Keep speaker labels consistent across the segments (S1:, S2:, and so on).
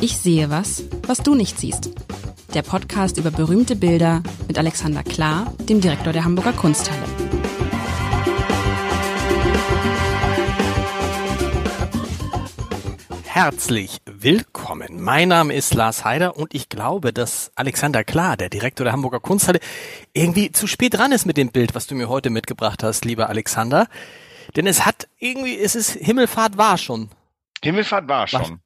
S1: Ich sehe was, was du nicht siehst. Der Podcast über berühmte Bilder mit Alexander Klar, dem Direktor der Hamburger Kunsthalle.
S2: Herzlich willkommen. Mein Name ist Lars Heider und ich glaube, dass Alexander Klar, der Direktor der Hamburger Kunsthalle, irgendwie zu spät dran ist mit dem Bild, was du mir heute mitgebracht hast, lieber Alexander. Denn es hat irgendwie, es ist Himmelfahrt war schon.
S3: Himmelfahrt war schon.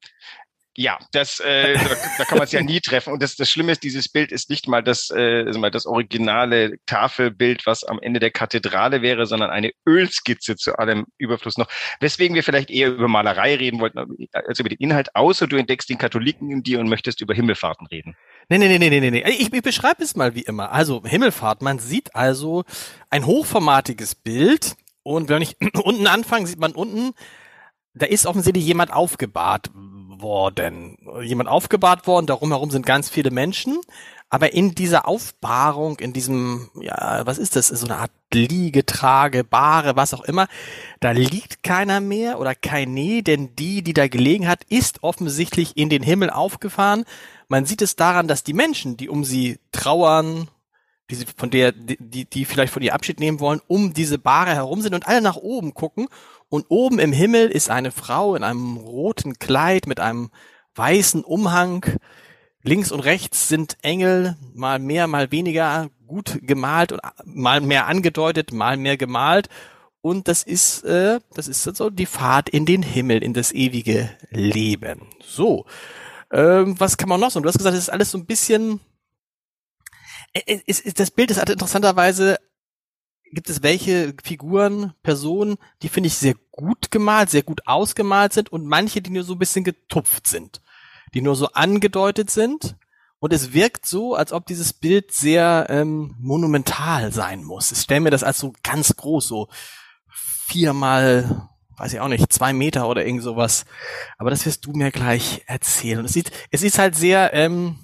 S3: Ja, das, äh, da, da kann man es ja nie treffen. Und das, das Schlimme ist, dieses Bild ist nicht mal das, äh, mal das originale Tafelbild, was am Ende der Kathedrale wäre, sondern eine Ölskizze zu allem Überfluss noch. Weswegen wir vielleicht eher über Malerei reden wollten, als über den Inhalt, außer du entdeckst den Katholiken in dir und möchtest über Himmelfahrten reden.
S2: Nee, nee, nee, nee, nee, nee. Ich, ich beschreibe es mal wie immer. Also Himmelfahrt, man sieht also ein hochformatiges Bild und wenn ich unten anfange, sieht man unten, da ist offensichtlich jemand aufgebahrt worden. Jemand aufgebahrt worden, darum herum sind ganz viele Menschen. Aber in dieser Aufbahrung, in diesem, ja, was ist das? So eine Art Liege, Trage, Bahre, was auch immer. Da liegt keiner mehr oder keine, denn die, die da gelegen hat, ist offensichtlich in den Himmel aufgefahren. Man sieht es daran, dass die Menschen, die um sie trauern, die sie, von der, die, die vielleicht von ihr Abschied nehmen wollen, um diese Bahre herum sind und alle nach oben gucken und oben im Himmel ist eine Frau in einem roten Kleid mit einem weißen Umhang. Links und rechts sind Engel, mal mehr, mal weniger gut gemalt und mal mehr angedeutet, mal mehr gemalt. Und das ist, äh, das ist so die Fahrt in den Himmel, in das ewige Leben. So, ähm, was kann man noch so? Du hast gesagt, es ist alles so ein bisschen. Es, das Bild ist halt interessanterweise gibt es welche Figuren, Personen, die finde ich sehr gut gemalt, sehr gut ausgemalt sind und manche, die nur so ein bisschen getupft sind, die nur so angedeutet sind. Und es wirkt so, als ob dieses Bild sehr ähm, monumental sein muss. Ich stelle mir das als so ganz groß, so viermal, weiß ich auch nicht, zwei Meter oder irgend sowas. Aber das wirst du mir gleich erzählen. Es sieht, es ist halt sehr, ähm,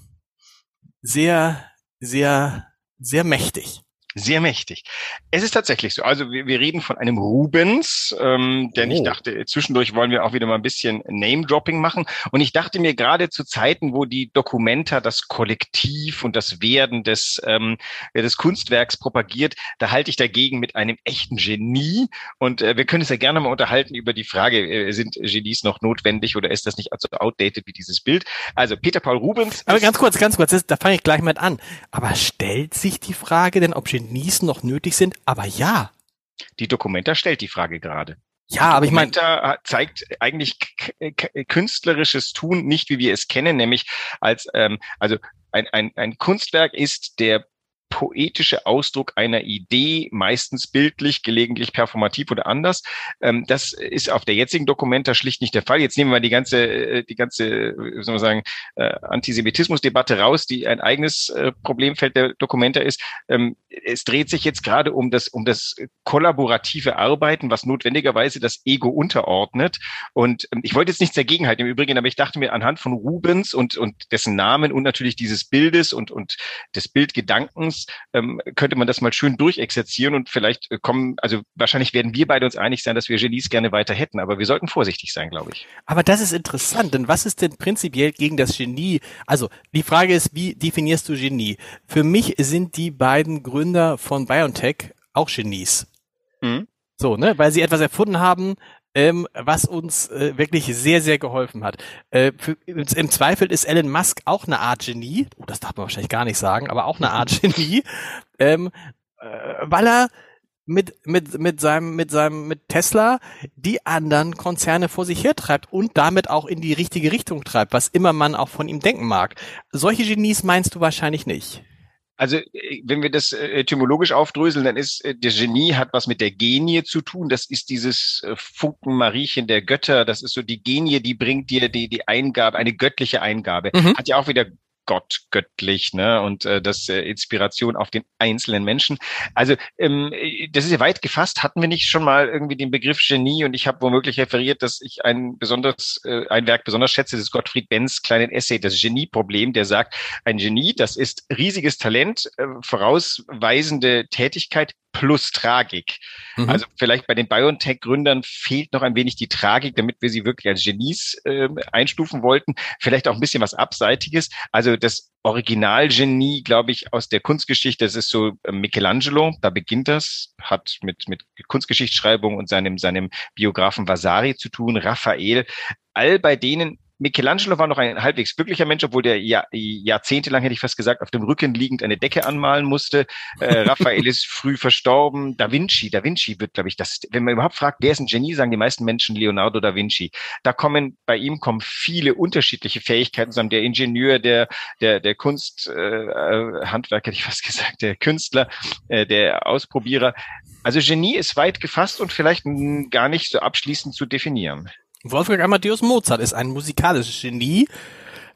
S2: sehr, sehr, sehr mächtig.
S3: Sehr mächtig. Es ist tatsächlich so. Also wir, wir reden von einem Rubens, ähm, denn oh. ich dachte, zwischendurch wollen wir auch wieder mal ein bisschen Name-Dropping machen. Und ich dachte mir gerade zu Zeiten, wo die Dokumenta das Kollektiv und das Werden des, ähm, des Kunstwerks propagiert, da halte ich dagegen mit einem echten Genie. Und äh, wir können uns ja gerne mal unterhalten über die Frage, äh, sind Genies noch notwendig oder ist das nicht so outdated wie dieses Bild? Also Peter Paul Rubens.
S2: Aber ganz kurz, ganz kurz, das, da fange ich gleich mit an. Aber stellt sich die Frage denn, ob Genie Genies noch nötig sind, aber ja.
S3: Die Dokumenta stellt die Frage gerade.
S2: Ja, aber ich meine,
S3: zeigt eigentlich künstlerisches Tun nicht, wie wir es kennen, nämlich als ähm, also ein, ein, ein Kunstwerk ist der poetische Ausdruck einer Idee, meistens bildlich, gelegentlich performativ oder anders. Ähm, das ist auf der jetzigen Dokumenta schlicht nicht der Fall. Jetzt nehmen wir die ganze, äh, die ganze, wie soll man sagen, äh, Antisemitismusdebatte raus, die ein eigenes äh, Problemfeld der Dokumenta ist. Ähm, es dreht sich jetzt gerade um das, um das kollaborative Arbeiten, was notwendigerweise das Ego unterordnet. Und ähm, ich wollte jetzt nichts dagegen halten im Übrigen, aber ich dachte mir anhand von Rubens und, und dessen Namen und natürlich dieses Bildes und, und des Bildgedankens ähm, könnte man das mal schön durchexerzieren und vielleicht äh, kommen, also wahrscheinlich werden wir beide uns einig sein, dass wir Genies gerne weiter hätten, aber wir sollten vorsichtig sein, glaube ich.
S2: Aber das ist interessant, denn was ist denn prinzipiell gegen das Genie? Also die Frage ist, wie definierst du Genie? Für mich sind die beiden Gründer von BioNTech auch Genies. Mhm. So, ne, weil sie etwas erfunden haben, ähm, was uns äh, wirklich sehr, sehr geholfen hat. Äh, für, Im Zweifel ist Elon Musk auch eine Art Genie, oh, das darf man wahrscheinlich gar nicht sagen, aber auch eine Art Genie, ähm, äh, weil er mit, mit, mit seinem, mit seinem, mit Tesla die anderen Konzerne vor sich hertreibt und damit auch in die richtige Richtung treibt, was immer man auch von ihm denken mag. Solche Genies meinst du wahrscheinlich nicht.
S3: Also äh, wenn wir das äh, etymologisch aufdröseln, dann ist äh, der Genie hat was mit der Genie zu tun. Das ist dieses Funken Mariechen der Götter. Das ist so die Genie, die bringt dir die, die Eingabe, eine göttliche Eingabe. Mhm. Hat ja auch wieder Gott göttlich, ne? Und äh, das äh, Inspiration auf den einzelnen Menschen. Also ähm, das ist ja weit gefasst. Hatten wir nicht schon mal irgendwie den Begriff Genie? Und ich habe womöglich referiert, dass ich ein besonders äh, ein Werk besonders schätze, das ist Gottfried Benz kleinen Essay, das Genie-Problem, der sagt, ein Genie, das ist riesiges Talent, äh, vorausweisende Tätigkeit, plus Tragik. Mhm. Also vielleicht bei den BioNTech-Gründern fehlt noch ein wenig die Tragik, damit wir sie wirklich als Genies äh, einstufen wollten. Vielleicht auch ein bisschen was Abseitiges. Also das Originalgenie, glaube ich, aus der Kunstgeschichte, das ist so äh, Michelangelo, da beginnt das, hat mit, mit Kunstgeschichtsschreibung und seinem, seinem Biografen Vasari zu tun, Raphael. All bei denen Michelangelo war noch ein halbwegs glücklicher Mensch, obwohl der Jahr, jahrzehntelang, hätte ich fast gesagt, auf dem Rücken liegend eine Decke anmalen musste. Äh, Raphael ist früh verstorben. Da Vinci, Da Vinci wird, glaube ich, das, wenn man überhaupt fragt, wer ist ein Genie, sagen die meisten Menschen Leonardo da Vinci. Da kommen, bei ihm kommen viele unterschiedliche Fähigkeiten zusammen. Der Ingenieur, der, der, der Kunst, äh, äh Handwerker, hätte ich fast gesagt, der Künstler, äh, der Ausprobierer. Also Genie ist weit gefasst und vielleicht gar nicht so abschließend zu definieren.
S2: Wolfgang Amadeus Mozart ist ein musikalisches Genie.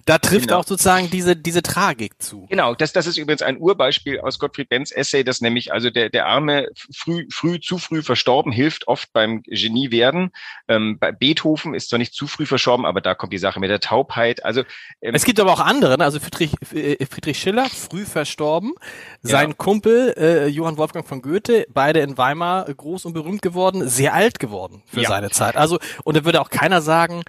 S2: Da trifft genau. auch sozusagen diese, diese Tragik zu.
S3: Genau, das, das ist übrigens ein Urbeispiel aus Gottfried Benz Essay, dass nämlich also der, der Arme früh, früh, zu früh verstorben hilft oft beim Genie werden. Ähm, bei Beethoven ist zwar nicht zu früh verstorben, aber da kommt die Sache mit der Taubheit. Also
S2: ähm, Es gibt aber auch andere, ne? also Friedrich, äh, Friedrich Schiller, früh verstorben. Sein ja. Kumpel äh, Johann Wolfgang von Goethe, beide in Weimar groß und berühmt geworden, sehr alt geworden für ja. seine Zeit. Also, und da würde auch keiner sagen,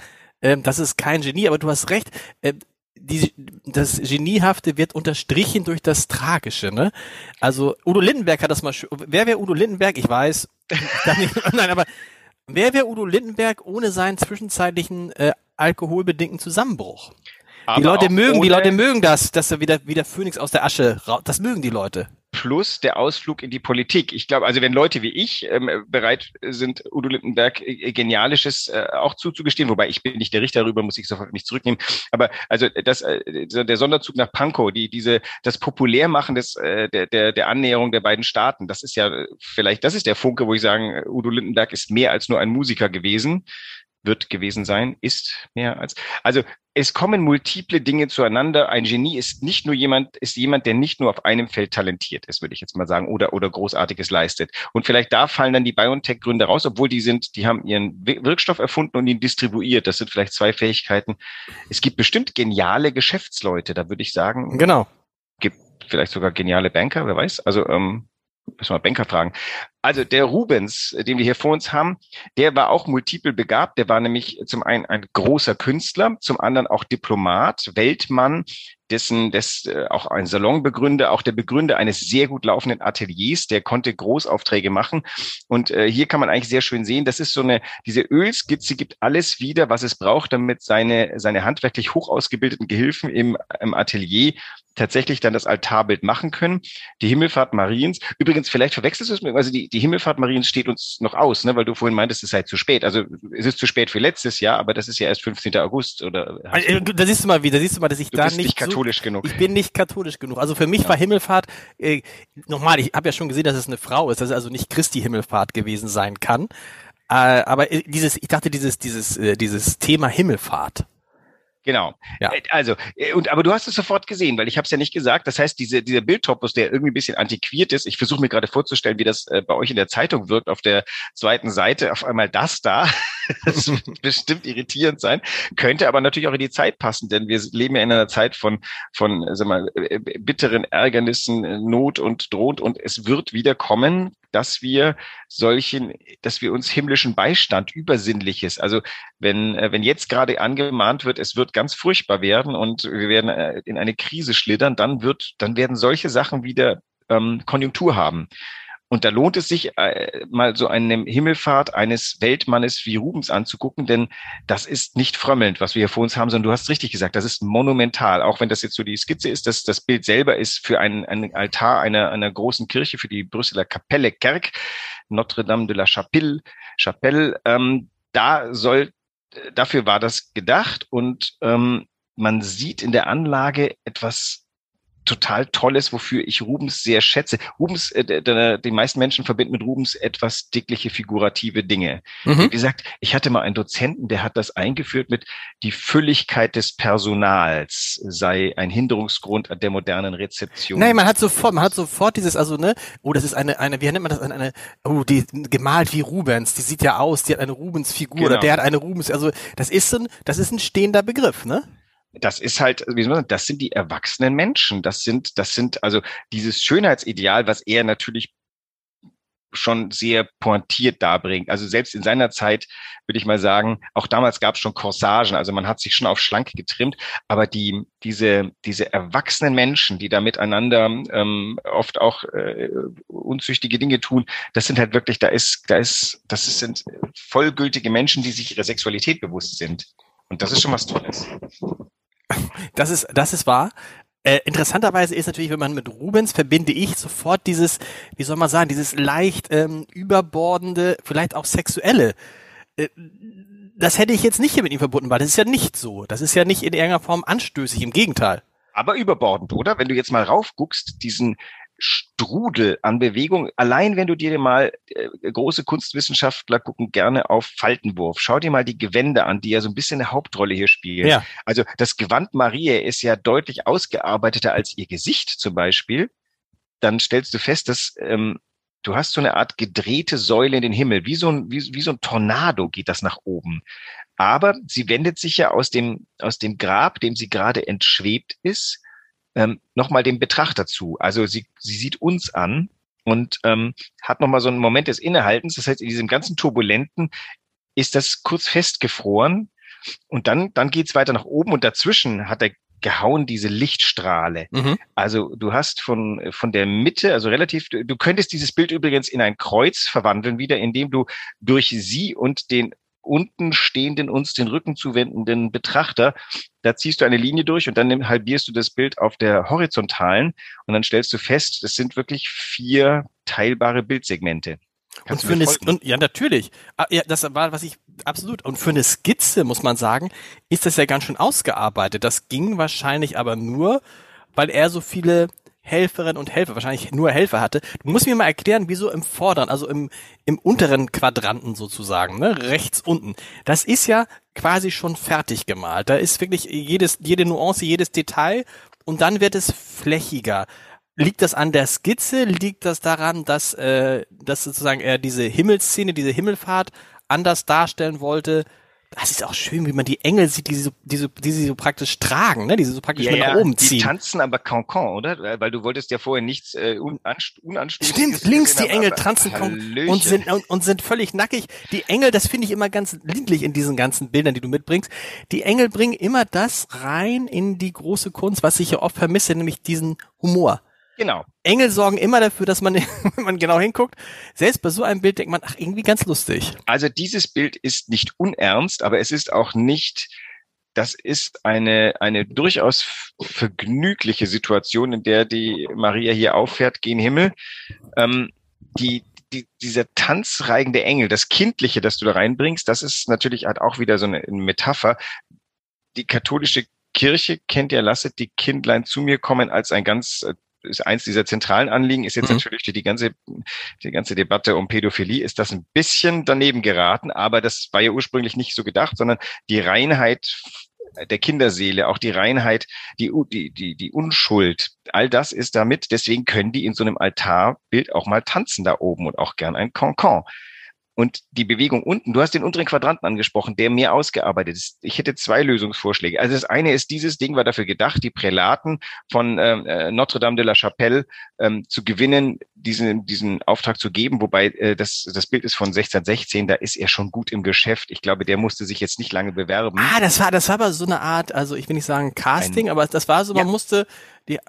S2: ähm, das ist kein Genie, aber du hast recht. Äh, die, das Geniehafte wird unterstrichen durch das Tragische, ne? Also Udo Lindenberg hat das mal. Wer wäre Udo Lindenberg? Ich weiß. nein, aber wer wäre Udo Lindenberg ohne seinen zwischenzeitlichen äh, alkoholbedingten Zusammenbruch? Aber die Leute mögen, die Leute mögen das, dass er wieder wieder Phönix aus der Asche. Das mögen die Leute
S3: plus der Ausflug in die Politik. Ich glaube, also wenn Leute wie ich ähm, bereit sind, Udo Lindenberg äh, Genialisches äh, auch zuzugestehen, wobei ich bin nicht der Richter darüber, muss ich sofort nicht zurücknehmen. Aber also das, äh, der Sonderzug nach Pankow, die diese das Populärmachen des äh, der, der der Annäherung der beiden Staaten, das ist ja vielleicht, das ist der Funke, wo ich sagen, Udo Lindenberg ist mehr als nur ein Musiker gewesen wird gewesen sein, ist mehr als. Also es kommen multiple Dinge zueinander. Ein Genie ist nicht nur jemand, ist jemand, der nicht nur auf einem Feld talentiert ist, würde ich jetzt mal sagen, oder, oder Großartiges leistet. Und vielleicht da fallen dann die BioNTech-Gründe raus, obwohl die sind, die haben ihren Wirkstoff erfunden und ihn distribuiert. Das sind vielleicht zwei Fähigkeiten. Es gibt bestimmt geniale Geschäftsleute, da würde ich sagen.
S2: Genau.
S3: Gibt vielleicht sogar geniale Banker, wer weiß. Also, ähm, müssen wir Banker fragen. Also der Rubens, den wir hier vor uns haben, der war auch multiple begabt. Der war nämlich zum einen ein großer Künstler, zum anderen auch Diplomat, Weltmann, dessen, des, äh, auch ein Salonbegründer, auch der Begründer eines sehr gut laufenden Ateliers, der konnte Großaufträge machen. Und äh, hier kann man eigentlich sehr schön sehen, das ist so eine, diese Ölskizze gibt alles wieder, was es braucht, damit seine, seine handwerklich hoch ausgebildeten Gehilfen im, im Atelier tatsächlich dann das Altarbild machen können. Die Himmelfahrt Mariens, übrigens, vielleicht verwechselst du es mit, also die, die Himmelfahrt Mariens steht uns noch aus, ne, weil du vorhin meintest, es sei zu spät. Also es ist zu spät für letztes Jahr, aber das ist ja erst 15. August oder.
S2: Also, da siehst du mal wieder, siehst du mal, dass ich
S3: du
S2: da
S3: nicht,
S2: nicht
S3: katholisch so, genug.
S2: Ich bin nicht katholisch genug. Also für mich ja. war Himmelfahrt äh, nochmal. Ich habe ja schon gesehen, dass es eine Frau ist, dass es also nicht Christi Himmelfahrt gewesen sein kann. Äh, aber äh, dieses, ich dachte, dieses, dieses, äh, dieses Thema Himmelfahrt
S3: Genau. Ja. Äh, also, äh, und aber du hast es sofort gesehen, weil ich habe es ja nicht gesagt. Das heißt, diese, dieser Bildtopos, der irgendwie ein bisschen antiquiert ist, ich versuche mir gerade vorzustellen, wie das äh, bei euch in der Zeitung wirkt, auf der zweiten Seite, auf einmal das da. das wird bestimmt irritierend sein, könnte aber natürlich auch in die Zeit passen, denn wir leben ja in einer Zeit von, von sag mal, äh, bitteren Ärgernissen, Not und droht und es wird wieder kommen, dass wir solchen, dass wir uns himmlischen Beistand, Übersinnliches, also wenn, wenn jetzt gerade angemahnt wird, es wird ganz furchtbar werden und wir werden äh, in eine Krise schlittern, dann wird, dann werden solche Sachen wieder ähm, Konjunktur haben. Und da lohnt es sich, äh, mal so eine Himmelfahrt eines Weltmannes wie Rubens anzugucken, denn das ist nicht frömmelnd, was wir hier vor uns haben, sondern du hast richtig gesagt, das ist monumental. Auch wenn das jetzt so die Skizze ist, das, das Bild selber ist für einen, einen Altar einer, einer großen Kirche, für die Brüsseler Kapelle Kerk, Notre-Dame de la Chapelle, Chapelle. Ähm, da soll, dafür war das gedacht und ähm, man sieht in der Anlage etwas total Tolles, wofür ich Rubens sehr schätze. Rubens, äh, die meisten Menschen verbinden mit Rubens etwas dickliche, figurative Dinge. Mhm. Wie gesagt, ich hatte mal einen Dozenten, der hat das eingeführt mit die Fülligkeit des Personals sei ein Hinderungsgrund der modernen Rezeption.
S2: Nein, man hat sofort, man hat sofort dieses, also ne, oh, das ist eine, eine, wie nennt man das, eine, eine oh, die gemalt wie Rubens, die sieht ja aus, die hat eine Rubens-Figur genau. oder der hat eine Rubens, also das ist ein, das ist ein stehender Begriff, ne?
S3: Das ist halt, wie soll man sagen, das sind die erwachsenen Menschen. Das sind, das sind also dieses Schönheitsideal, was er natürlich schon sehr pointiert darbringt. Also selbst in seiner Zeit würde ich mal sagen, auch damals gab es schon Corsagen, also man hat sich schon auf schlank getrimmt, aber die diese diese erwachsenen Menschen, die da miteinander ähm, oft auch äh, unzüchtige Dinge tun, das sind halt wirklich, da ist da ist das sind vollgültige Menschen, die sich ihrer Sexualität bewusst sind. Und das ist schon was Tolles.
S2: Das ist, das ist wahr. Äh, interessanterweise ist natürlich, wenn man mit Rubens verbinde ich sofort dieses, wie soll man sagen, dieses leicht ähm, überbordende, vielleicht auch sexuelle. Äh, das hätte ich jetzt nicht hier mit ihm verbunden, weil das ist ja nicht so. Das ist ja nicht in irgendeiner Form anstößig, im Gegenteil.
S3: Aber überbordend, oder? Wenn du jetzt mal raufguckst, diesen Strudel an Bewegung. Allein wenn du dir mal äh, große Kunstwissenschaftler gucken gerne auf Faltenwurf. Schau dir mal die Gewände an, die ja so ein bisschen eine Hauptrolle hier spielen. Ja. Also das Gewand Maria ist ja deutlich ausgearbeiteter als ihr Gesicht zum Beispiel. Dann stellst du fest, dass ähm, du hast so eine Art gedrehte Säule in den Himmel. Wie so ein, wie, wie so ein Tornado geht das nach oben. Aber sie wendet sich ja aus dem, aus dem Grab, dem sie gerade entschwebt ist, ähm, nochmal den Betrachter zu. Also sie, sie sieht uns an und ähm, hat nochmal so einen Moment des Innehaltens. Das heißt, in diesem ganzen Turbulenten ist das kurz festgefroren und dann, dann geht's weiter nach oben und dazwischen hat er gehauen diese Lichtstrahle. Mhm. Also du hast von, von der Mitte, also relativ, du, du könntest dieses Bild übrigens in ein Kreuz verwandeln wieder, indem du durch sie und den unten stehenden, uns den Rücken zuwendenden Betrachter. Da ziehst du eine Linie durch und dann halbierst du das Bild auf der horizontalen und dann stellst du fest, das sind wirklich vier teilbare Bildsegmente.
S2: Kannst und für eine, und, ja, natürlich. Ah, ja, das war, was ich, absolut. Und für eine Skizze, muss man sagen, ist das ja ganz schön ausgearbeitet. Das ging wahrscheinlich aber nur, weil er so viele Helferinnen und Helfer, wahrscheinlich nur Helfer hatte. Du musst mir mal erklären, wieso im vorderen, also im, im unteren Quadranten sozusagen, ne, rechts unten. Das ist ja quasi schon fertig gemalt. Da ist wirklich jedes, jede Nuance, jedes Detail und dann wird es flächiger. Liegt das an der Skizze? Liegt das daran, dass, äh, dass sozusagen er diese Himmelsszene, diese Himmelfahrt anders darstellen wollte? Das ist auch schön, wie man die Engel sieht, die sie so, die, so, die sie so praktisch tragen, ne? die sie so praktisch ja, mit nach oben ziehen.
S3: Die tanzen aber Cancan, oder? Weil du wolltest ja vorher nichts äh, unanständiges.
S2: Stimmt, links die Engel tanzen und sind, und, und sind völlig nackig. Die Engel, das finde ich immer ganz lindlich in diesen ganzen Bildern, die du mitbringst. Die Engel bringen immer das rein in die große Kunst, was ich ja oft vermisse, nämlich diesen Humor.
S3: Genau.
S2: Engel sorgen immer dafür, dass man, wenn man genau hinguckt, selbst bei so einem Bild denkt man, ach, irgendwie ganz lustig.
S3: Also dieses Bild ist nicht unernst, aber es ist auch nicht, das ist eine, eine durchaus vergnügliche Situation, in der die Maria hier auffährt, gen Himmel. Ähm, die, die, dieser tanzreigende Engel, das Kindliche, das du da reinbringst, das ist natürlich halt auch wieder so eine Metapher. Die katholische Kirche kennt ja, lasset die Kindlein zu mir kommen als ein ganz äh, ist eins dieser zentralen Anliegen, ist jetzt mhm. natürlich die ganze, die ganze Debatte um Pädophilie, ist das ein bisschen daneben geraten, aber das war ja ursprünglich nicht so gedacht, sondern die Reinheit der Kinderseele, auch die Reinheit, die, die, die, die Unschuld, all das ist damit. Deswegen können die in so einem Altarbild auch mal tanzen da oben und auch gern ein Cancan. Und die Bewegung unten, du hast den unteren Quadranten angesprochen, der mehr ausgearbeitet ist. Ich hätte zwei Lösungsvorschläge. Also das eine ist, dieses Ding war dafür gedacht, die Prälaten von ähm, äh, Notre Dame de la Chapelle ähm, zu gewinnen, diesen, diesen Auftrag zu geben. Wobei äh, das, das Bild ist von 1616, da ist er schon gut im Geschäft. Ich glaube, der musste sich jetzt nicht lange bewerben.
S2: Ah, das war, das war aber so eine Art, also ich will nicht sagen Casting, Ein, aber das war so, man ja. musste die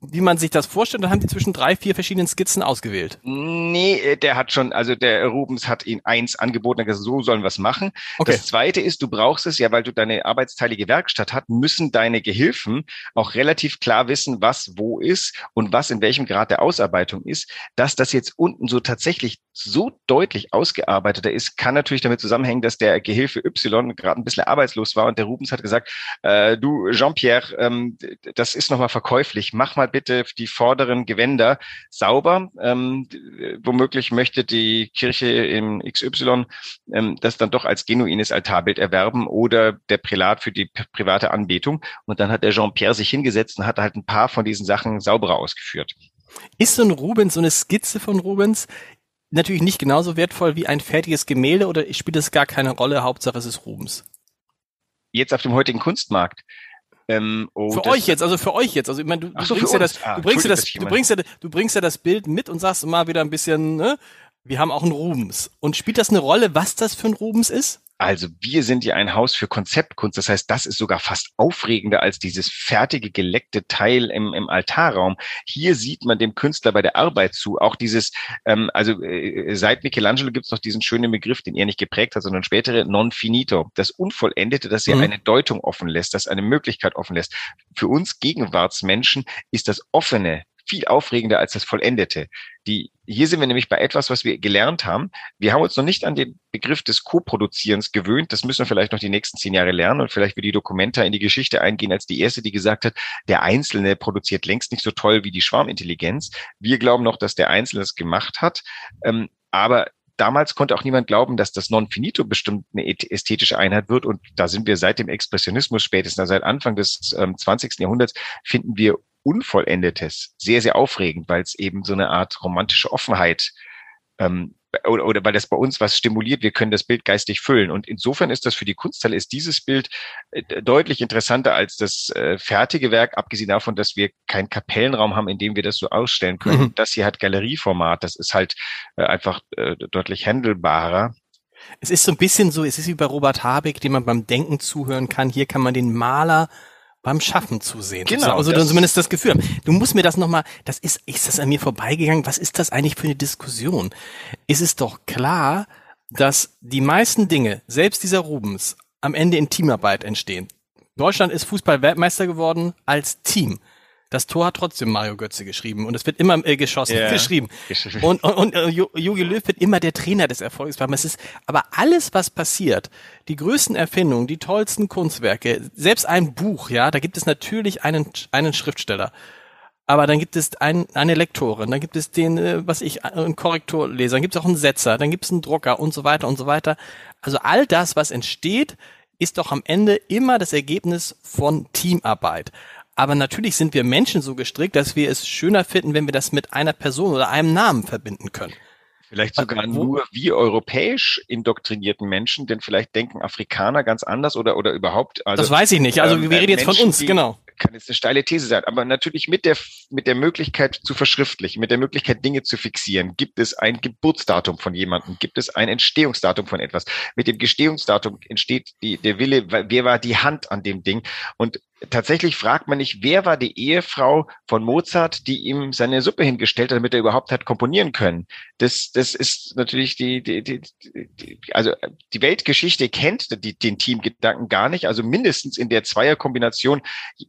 S2: wie man sich das vorstellt, dann haben die zwischen drei, vier verschiedenen Skizzen ausgewählt.
S3: Nee, äh, der hat schon, also der Rubens hat ihn eins angeboten, gesagt, so sollen wir es machen. Okay. Das zweite ist, du brauchst es ja, weil du deine arbeitsteilige Werkstatt hast, müssen deine Gehilfen auch relativ klar wissen, was wo ist und was in welchem Grad der Ausarbeitung ist. Dass das jetzt unten so tatsächlich so deutlich ausgearbeiteter ist, kann natürlich damit zusammenhängen, dass der Gehilfe Y gerade ein bisschen arbeitslos war und der Rubens hat gesagt, äh, du Jean-Pierre, ähm, das ist nochmal verkäuflich mach mal bitte die vorderen Gewänder sauber. Ähm, womöglich möchte die Kirche im XY ähm, das dann doch als genuines Altarbild erwerben oder der Prälat für die private Anbetung. Und dann hat der Jean-Pierre sich hingesetzt und hat halt ein paar von diesen Sachen sauberer ausgeführt.
S2: Ist so ein Rubens, so eine Skizze von Rubens, natürlich nicht genauso wertvoll wie ein fertiges Gemälde oder spielt es gar keine Rolle? Hauptsache es ist Rubens.
S3: Jetzt auf dem heutigen Kunstmarkt
S2: ähm, oh, für euch jetzt, also für euch jetzt. Also ich meine, du, du so, bringst ja das, ah, du bringst ja das, du bringst ja, du bringst ja das Bild mit und sagst mal wieder ein bisschen, ne? wir haben auch einen Rubens. Und spielt das eine Rolle, was das für ein Rubens ist?
S3: Also wir sind ja ein Haus für Konzeptkunst. Das heißt, das ist sogar fast aufregender als dieses fertige, geleckte Teil im, im Altarraum. Hier sieht man dem Künstler bei der Arbeit zu. Auch dieses, ähm, also äh, seit Michelangelo gibt es noch diesen schönen Begriff, den er nicht geprägt hat, sondern spätere non finito. Das Unvollendete, das ja mhm. eine Deutung offen lässt, das eine Möglichkeit offen lässt. Für uns Gegenwartsmenschen ist das Offene viel aufregender als das Vollendete. Die, hier sind wir nämlich bei etwas, was wir gelernt haben. Wir haben uns noch nicht an den Begriff des Co-Produzierens gewöhnt. Das müssen wir vielleicht noch die nächsten zehn Jahre lernen und vielleicht wird die Dokumenta in die Geschichte eingehen als die erste, die gesagt hat, der Einzelne produziert längst nicht so toll wie die Schwarmintelligenz. Wir glauben noch, dass der Einzelne es gemacht hat. Ähm, aber damals konnte auch niemand glauben, dass das Non-Finito bestimmt eine ästhetische Einheit wird. Und da sind wir seit dem Expressionismus spätestens seit Anfang des ähm, 20. Jahrhunderts finden wir Unvollendetes sehr, sehr aufregend, weil es eben so eine Art romantische Offenheit ähm, oder, oder weil das bei uns was stimuliert, wir können das Bild geistig füllen. Und insofern ist das für die Kunsthalle, ist dieses Bild äh, deutlich interessanter als das äh, fertige Werk, abgesehen davon, dass wir keinen Kapellenraum haben, in dem wir das so ausstellen können. Mhm. Das hier hat Galerieformat, das ist halt äh, einfach äh, deutlich handelbarer.
S2: Es ist so ein bisschen so, es ist wie bei Robert Habeck, dem man beim Denken zuhören kann. Hier kann man den Maler beim Schaffen zu sehen.
S3: Genau.
S2: Also das zumindest das Gefühl. Du musst mir das nochmal, das ist, ist das an mir vorbeigegangen? Was ist das eigentlich für eine Diskussion? Ist es doch klar, dass die meisten Dinge, selbst dieser Rubens, am Ende in Teamarbeit entstehen. Deutschland ist Fußball-Weltmeister geworden als Team. Das Tor hat trotzdem Mario Götze geschrieben und es wird immer äh, geschossen, yeah. geschrieben. Und, und, und äh, Jogi Löw wird immer der Trainer des Erfolgs bleiben. Es ist, aber alles, was passiert, die größten Erfindungen, die tollsten Kunstwerke, selbst ein Buch, ja, da gibt es natürlich einen, einen Schriftsteller. Aber dann gibt es ein, eine Lektorin, dann gibt es den, äh, was ich, einen Korrekturleser, dann gibt es auch einen Setzer, dann gibt es einen Drucker und so weiter und so weiter. Also all das, was entsteht, ist doch am Ende immer das Ergebnis von Teamarbeit. Aber natürlich sind wir Menschen so gestrickt, dass wir es schöner finden, wenn wir das mit einer Person oder einem Namen verbinden können.
S3: Vielleicht sogar also, nur wie europäisch indoktrinierten Menschen, denn vielleicht denken Afrikaner ganz anders oder, oder überhaupt.
S2: Also, das weiß ich nicht. Also ähm, wir reden jetzt Menschen, von uns, genau
S3: kann jetzt eine steile These sein, aber natürlich mit der, mit der Möglichkeit zu verschriftlichen, mit der Möglichkeit Dinge zu fixieren, gibt es ein Geburtsdatum von jemandem, gibt es ein Entstehungsdatum von etwas. Mit dem Gestehungsdatum entsteht die, der Wille, wer war die Hand an dem Ding und tatsächlich fragt man nicht, wer war die Ehefrau von Mozart, die ihm seine Suppe hingestellt hat, damit er überhaupt hat komponieren können. Das, das ist natürlich die, die, die, die also die Weltgeschichte kennt die, den Teamgedanken gar nicht. Also mindestens in der Zweierkombination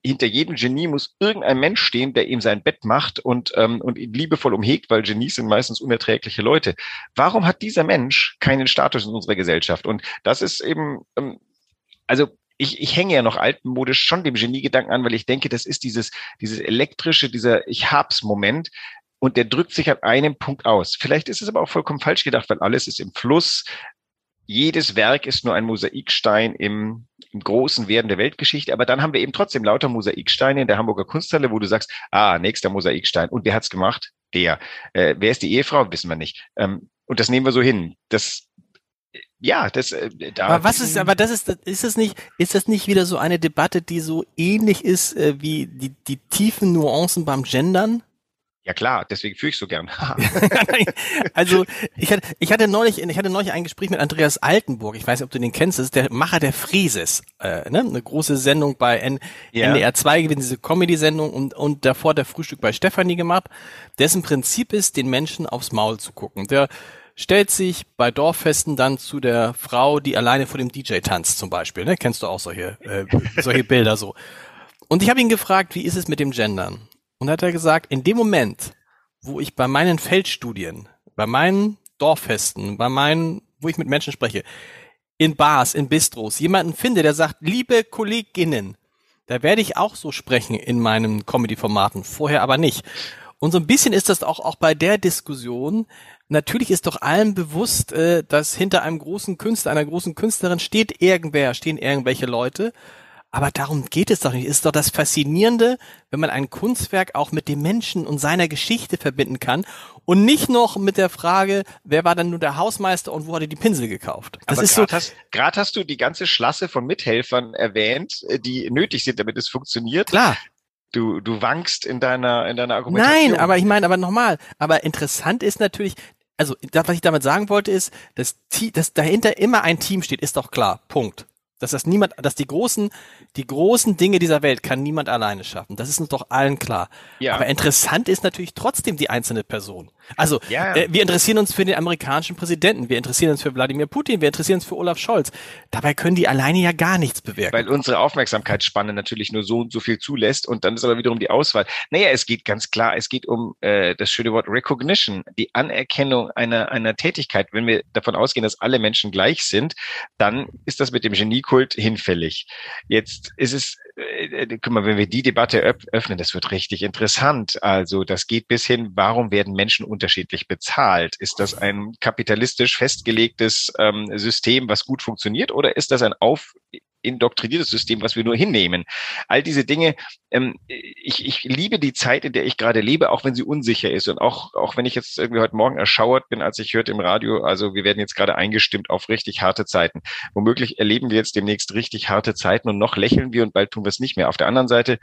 S3: hinter jedem Genie muss irgendein Mensch stehen, der ihm sein Bett macht und, ähm, und ihn liebevoll umhegt, weil Genies sind meistens unerträgliche Leute. Warum hat dieser Mensch keinen Status in unserer Gesellschaft? Und das ist eben, ähm, also ich, ich hänge ja noch altmodisch schon dem Geniegedanken an, weil ich denke, das ist dieses, dieses elektrische, dieser Ich hab's Moment. Und der drückt sich an einem Punkt aus. Vielleicht ist es aber auch vollkommen falsch gedacht, weil alles ist im Fluss. Jedes Werk ist nur ein Mosaikstein im, im großen Werden der Weltgeschichte. Aber dann haben wir eben trotzdem lauter Mosaiksteine in der Hamburger Kunsthalle, wo du sagst, ah, nächster Mosaikstein. Und wer hat's gemacht? Der. Äh, wer ist die Ehefrau? Wissen wir nicht. Ähm, und das nehmen wir so hin. Das, ja, das äh,
S2: da. Aber was ist, aber das ist, ist das nicht, ist das nicht wieder so eine Debatte, die so ähnlich ist äh, wie die, die tiefen Nuancen beim Gendern?
S3: Ja klar, deswegen führe ich so gern.
S2: also ich hatte, ich hatte neulich, ich hatte neulich ein Gespräch mit Andreas Altenburg. Ich weiß nicht, ob du den kennst. Das ist der Macher der Frieses, äh, ne? eine große Sendung bei N ja. NDR 2 gewesen, diese Comedy-Sendung und und davor der Frühstück bei Stefanie gemacht. Dessen Prinzip ist, den Menschen aufs Maul zu gucken. Der stellt sich bei Dorffesten dann zu der Frau, die alleine vor dem DJ tanzt zum Beispiel. Ne? Kennst du auch solche, äh, solche Bilder so. Und ich habe ihn gefragt, wie ist es mit dem Gendern? Und hat er gesagt, in dem Moment, wo ich bei meinen Feldstudien, bei meinen Dorffesten, bei meinen, wo ich mit Menschen spreche, in Bars, in Bistros, jemanden finde, der sagt, liebe Kolleginnen, da werde ich auch so sprechen in meinen Comedy-Formaten, vorher aber nicht. Und so ein bisschen ist das auch, auch bei der Diskussion, natürlich ist doch allen bewusst, äh, dass hinter einem großen Künstler, einer großen Künstlerin steht irgendwer, stehen irgendwelche Leute. Aber darum geht es doch nicht. Es ist doch das Faszinierende, wenn man ein Kunstwerk auch mit dem Menschen und seiner Geschichte verbinden kann und nicht noch mit der Frage, wer war dann nur der Hausmeister und wo hat er die Pinsel gekauft.
S3: Das Aber ist so. Hast, gerade hast du die ganze Schlasse von Mithelfern erwähnt, äh, die nötig sind, damit es funktioniert.
S2: Klar
S3: du, du wankst in deiner, in deiner Argumentation.
S2: Nein, aber ich meine, aber nochmal, aber interessant ist natürlich, also das, was ich damit sagen wollte, ist, dass, dass dahinter immer ein Team steht, ist doch klar. Punkt. Dass das niemand, dass die großen, die großen Dinge dieser Welt kann niemand alleine schaffen. Das ist uns doch allen klar. Ja. Aber interessant ist natürlich trotzdem die einzelne Person. Also ja. äh, wir interessieren uns für den amerikanischen Präsidenten, wir interessieren uns für Wladimir Putin, wir interessieren uns für Olaf Scholz. Dabei können die alleine ja gar nichts bewirken.
S3: Weil unsere Aufmerksamkeitsspanne natürlich nur so und so viel zulässt und dann ist aber wiederum die Auswahl. Naja, es geht ganz klar, es geht um äh, das schöne Wort Recognition, die Anerkennung einer, einer Tätigkeit. Wenn wir davon ausgehen, dass alle Menschen gleich sind, dann ist das mit dem Geniekult hinfällig. Jetzt ist es äh, äh, guck mal, wenn wir die Debatte öffnen, das wird richtig interessant. Also das geht bis hin, warum werden Menschen unterschiedlich bezahlt? Ist das ein kapitalistisch festgelegtes ähm, System, was gut funktioniert, oder ist das ein auf indoktriniertes System, was wir nur hinnehmen. All diese Dinge, ähm, ich, ich liebe die Zeit, in der ich gerade lebe, auch wenn sie unsicher ist. Und auch, auch wenn ich jetzt irgendwie heute Morgen erschauert bin, als ich hörte im Radio, also wir werden jetzt gerade eingestimmt auf richtig harte Zeiten. Womöglich erleben wir jetzt demnächst richtig harte Zeiten und noch lächeln wir und bald tun wir es nicht mehr. Auf der anderen Seite,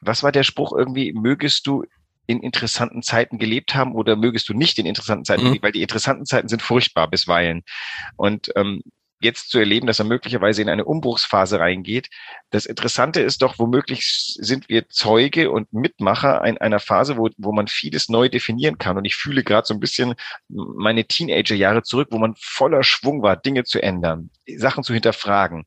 S3: was war der Spruch irgendwie, mögest du in interessanten Zeiten gelebt haben oder mögest du nicht in interessanten Zeiten, mhm. weil die interessanten Zeiten sind furchtbar bisweilen. Und ähm, jetzt zu erleben, dass er möglicherweise in eine Umbruchsphase reingeht. Das Interessante ist doch, womöglich sind wir Zeuge und Mitmacher in einer Phase, wo, wo man vieles neu definieren kann. Und ich fühle gerade so ein bisschen meine Teenagerjahre zurück, wo man voller Schwung war, Dinge zu ändern, Sachen zu hinterfragen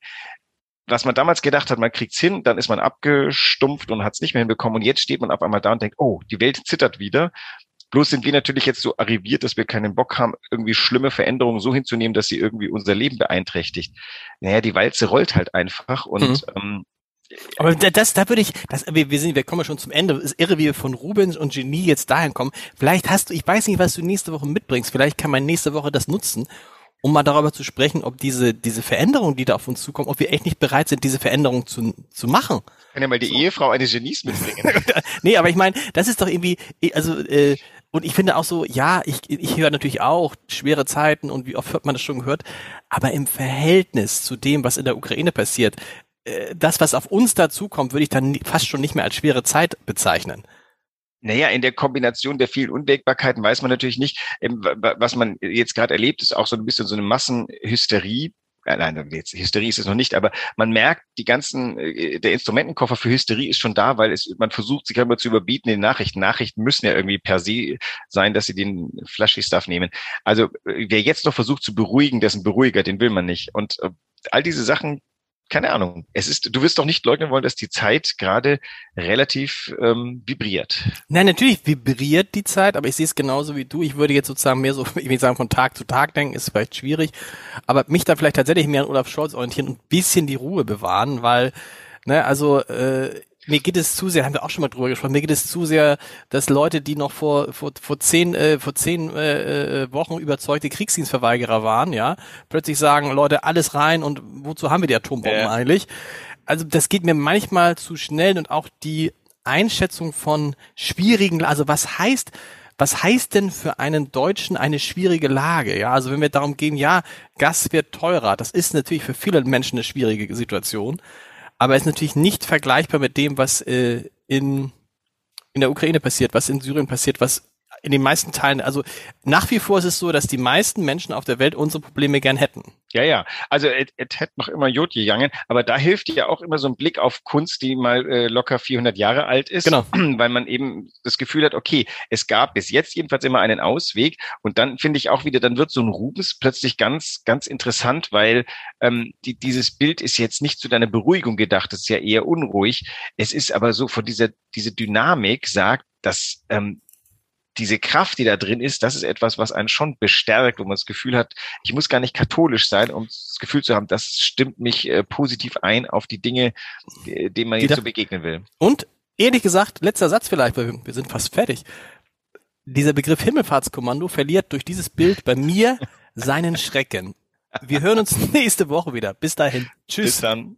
S3: was man damals gedacht hat, man kriegt's hin, dann ist man abgestumpft und hat es nicht mehr hinbekommen. Und jetzt steht man auf einmal da und denkt, oh, die Welt zittert wieder. Bloß sind wir natürlich jetzt so arriviert, dass wir keinen Bock haben, irgendwie schlimme Veränderungen so hinzunehmen, dass sie irgendwie unser Leben beeinträchtigt. Naja, die Walze rollt halt einfach und mhm. ähm,
S2: aber das, da würde ich, das, wir, wir sind, wir kommen schon zum Ende. Es ist irre, wie wir von Rubens und Genie jetzt dahin kommen. Vielleicht hast du, ich weiß nicht, was du nächste Woche mitbringst. Vielleicht kann man nächste Woche das nutzen, um mal darüber zu sprechen, ob diese, diese Veränderungen, die da auf uns zukommen, ob wir echt nicht bereit sind, diese Veränderungen zu, zu machen.
S3: Kann ja mal die so. Ehefrau eines Genies mitbringen.
S2: nee, aber ich meine, das ist doch irgendwie, also, äh, und ich finde auch so, ja, ich, ich höre natürlich auch schwere Zeiten und wie oft hat man das schon gehört, aber im Verhältnis zu dem, was in der Ukraine passiert, äh, das, was auf uns dazukommt, würde ich dann fast schon nicht mehr als schwere Zeit bezeichnen.
S3: Naja, in der Kombination der vielen Unwägbarkeiten weiß man natürlich nicht, ähm, was man jetzt gerade erlebt, ist auch so ein bisschen so eine Massenhysterie äh, nein, jetzt Hysterie ist es noch nicht, aber man merkt, die ganzen, äh, der Instrumentenkoffer für Hysterie ist schon da, weil es, man versucht, sich immer zu überbieten in den Nachrichten. Nachrichten müssen ja irgendwie per se sein, dass sie den flashy Stuff nehmen. Also wer jetzt noch versucht zu beruhigen, dessen Beruhiger, den will man nicht. Und äh, all diese Sachen keine Ahnung. Es ist, du wirst doch nicht leugnen wollen, dass die Zeit gerade relativ ähm, vibriert.
S2: Nein, natürlich vibriert die Zeit, aber ich sehe es genauso wie du. Ich würde jetzt sozusagen mehr so, ich will sagen, von Tag zu Tag denken, ist vielleicht schwierig, aber mich da vielleicht tatsächlich mehr an Olaf Scholz orientieren und ein bisschen die Ruhe bewahren, weil, ne, also äh, mir geht es zu sehr, haben wir auch schon mal drüber gesprochen, mir geht es zu sehr, dass Leute, die noch vor, vor, vor zehn, äh, vor zehn äh, äh, Wochen überzeugte Kriegsdienstverweigerer waren, ja, plötzlich sagen, Leute, alles rein und wozu haben wir die Atombomben ja. eigentlich? Also das geht mir manchmal zu schnell und auch die Einschätzung von schwierigen, also was heißt, was heißt denn für einen Deutschen eine schwierige Lage? Ja, also wenn wir darum gehen, ja, Gas wird teurer, das ist natürlich für viele Menschen eine schwierige Situation aber ist natürlich nicht vergleichbar mit dem, was äh, in, in der Ukraine passiert, was in Syrien passiert, was in den meisten Teilen, also nach wie vor ist es so, dass die meisten Menschen auf der Welt unsere Probleme gern hätten.
S3: Ja, ja. Also es hätte noch immer Jod gegangen, aber da hilft ja auch immer so ein Blick auf Kunst, die mal äh, locker 400 Jahre alt ist, genau. weil man eben das Gefühl hat, okay, es gab bis jetzt jedenfalls immer einen Ausweg und dann finde ich auch wieder, dann wird so ein Rubens plötzlich ganz, ganz interessant, weil ähm, die, dieses Bild ist jetzt nicht zu deiner Beruhigung gedacht, das ist ja eher unruhig. Es ist aber so von dieser, diese Dynamik sagt, dass ähm, diese Kraft, die da drin ist, das ist etwas, was einen schon bestärkt, wo man das Gefühl hat, ich muss gar nicht katholisch sein, um das Gefühl zu haben, das stimmt mich äh, positiv ein auf die Dinge, äh, denen man die jetzt so begegnen will.
S2: Und ehrlich gesagt, letzter Satz vielleicht, weil wir sind fast fertig. Dieser Begriff Himmelfahrtskommando verliert durch dieses Bild bei mir seinen Schrecken. Wir hören uns nächste Woche wieder. Bis dahin. Tschüss.
S3: Bis dann.